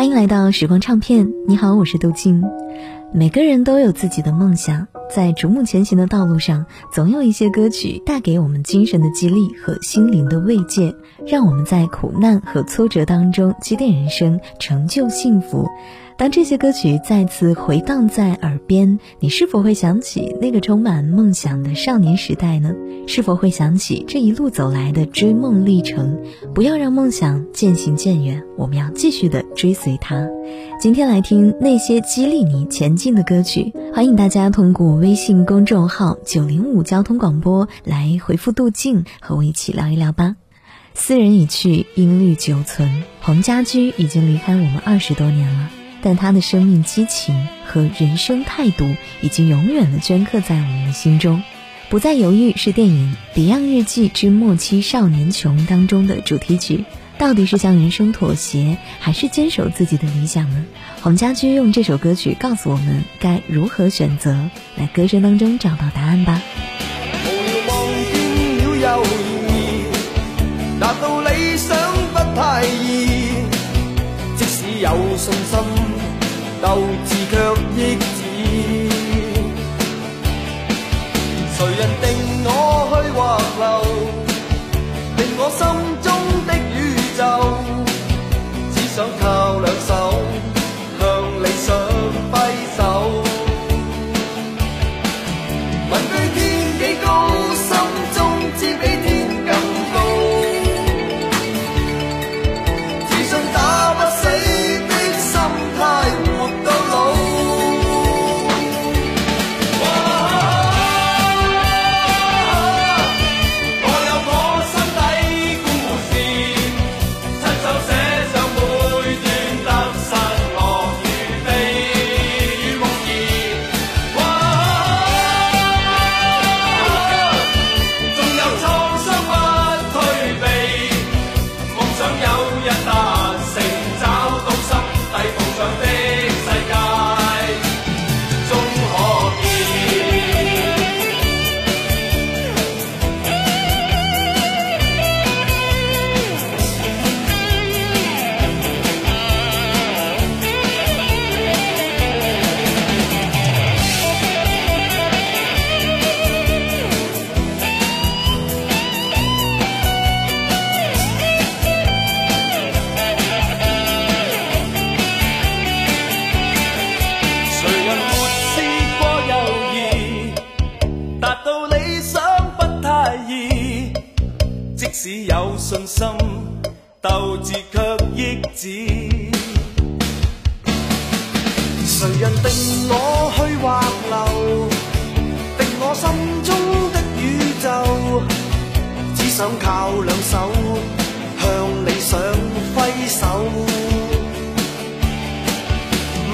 欢迎来到时光唱片。你好，我是杜静。每个人都有自己的梦想，在逐梦前行的道路上，总有一些歌曲带给我们精神的激励和心灵的慰藉，让我们在苦难和挫折当中积淀人生，成就幸福。当这些歌曲再次回荡在耳边，你是否会想起那个充满梦想的少年时代呢？是否会想起这一路走来的追梦历程？不要让梦想渐行渐远，我们要继续的追随它。今天来听那些激励你前进的歌曲，欢迎大家通过微信公众号九零五交通广播来回复“杜静”，和我一起聊一聊吧。斯人已去，音律久存。黄家驹已经离开我们二十多年了。但他的生命激情和人生态度已经永远的镌刻在我们的心中。不再犹豫是电影《别样日记之末期少年穷》当中的主题曲。到底是向人生妥协，还是坚守自己的理想呢？黄家驹用这首歌曲告诉我们该如何选择，来歌声当中找到答案吧。达到理想不太易，即使有信心。斗志却抑谁人定我去或留？定我心中的宇宙。只想靠两手向理想挥手。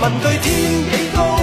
问句天几高，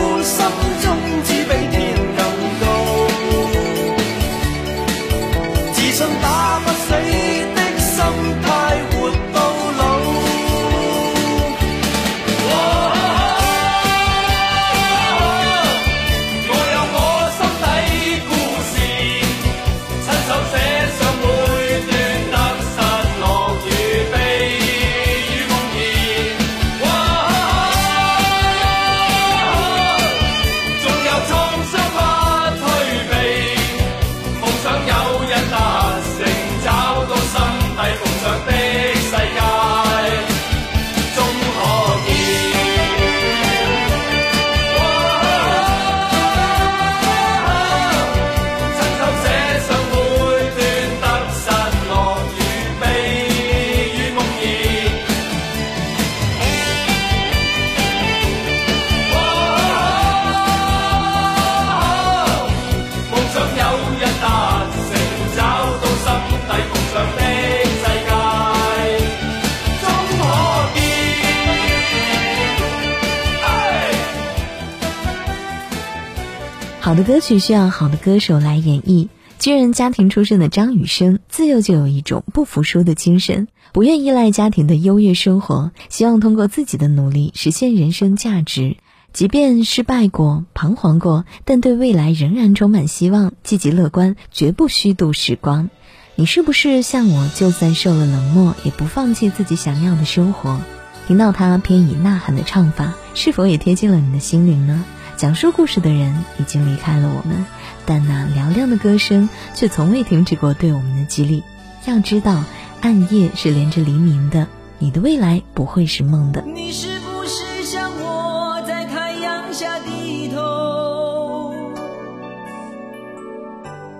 好的歌曲需要好的歌手来演绎。军人家庭出身的张雨生，自幼就有一种不服输的精神，不愿依赖家庭的优越生活，希望通过自己的努力实现人生价值。即便失败过、彷徨过，但对未来仍然充满希望，积极乐观，绝不虚度时光。你是不是像我，就算受了冷漠，也不放弃自己想要的生活？听到他偏以呐喊的唱法，是否也贴近了你的心灵呢？讲述故事的人已经离开了我们，但那嘹亮的歌声却从未停止过对我们的激励。要知道，暗夜是连着黎明的，你的未来不会是梦的。你是不是像我在太阳下低头，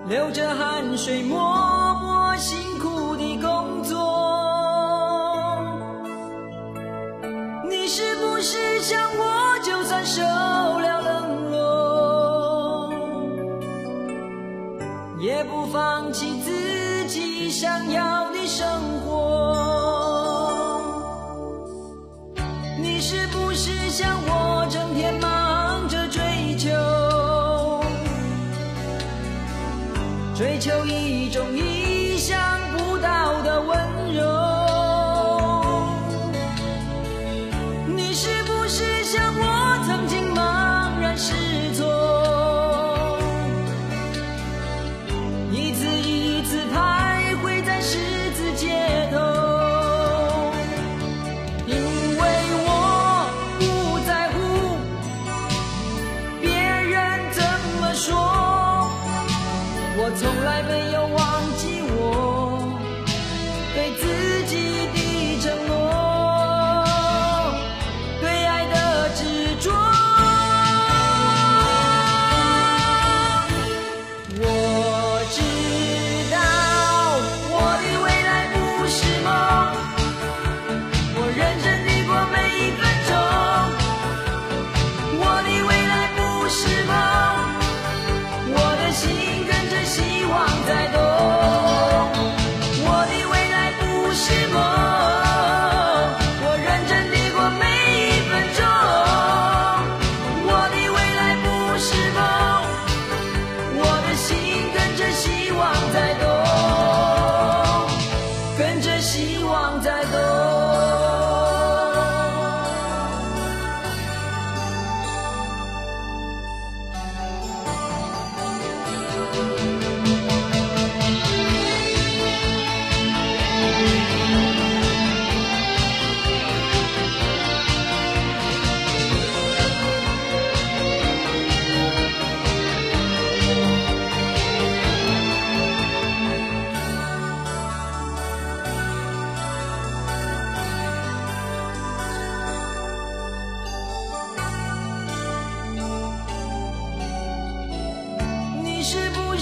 流着汗水默默辛追求一种意想不到的温柔？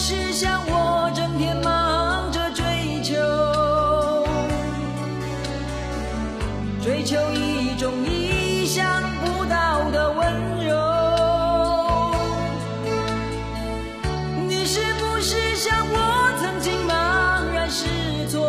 是像我，整天忙着追求，追求一种意想不到的温柔？你是不是像我，曾经茫然失措，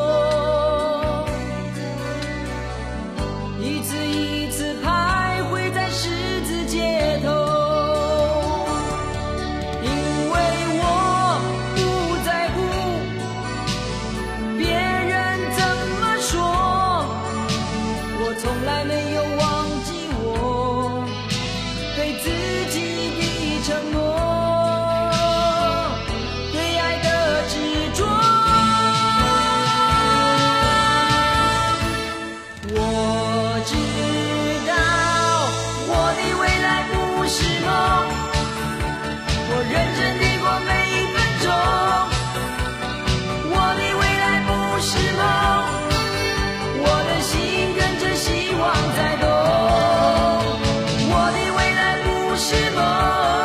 Oh.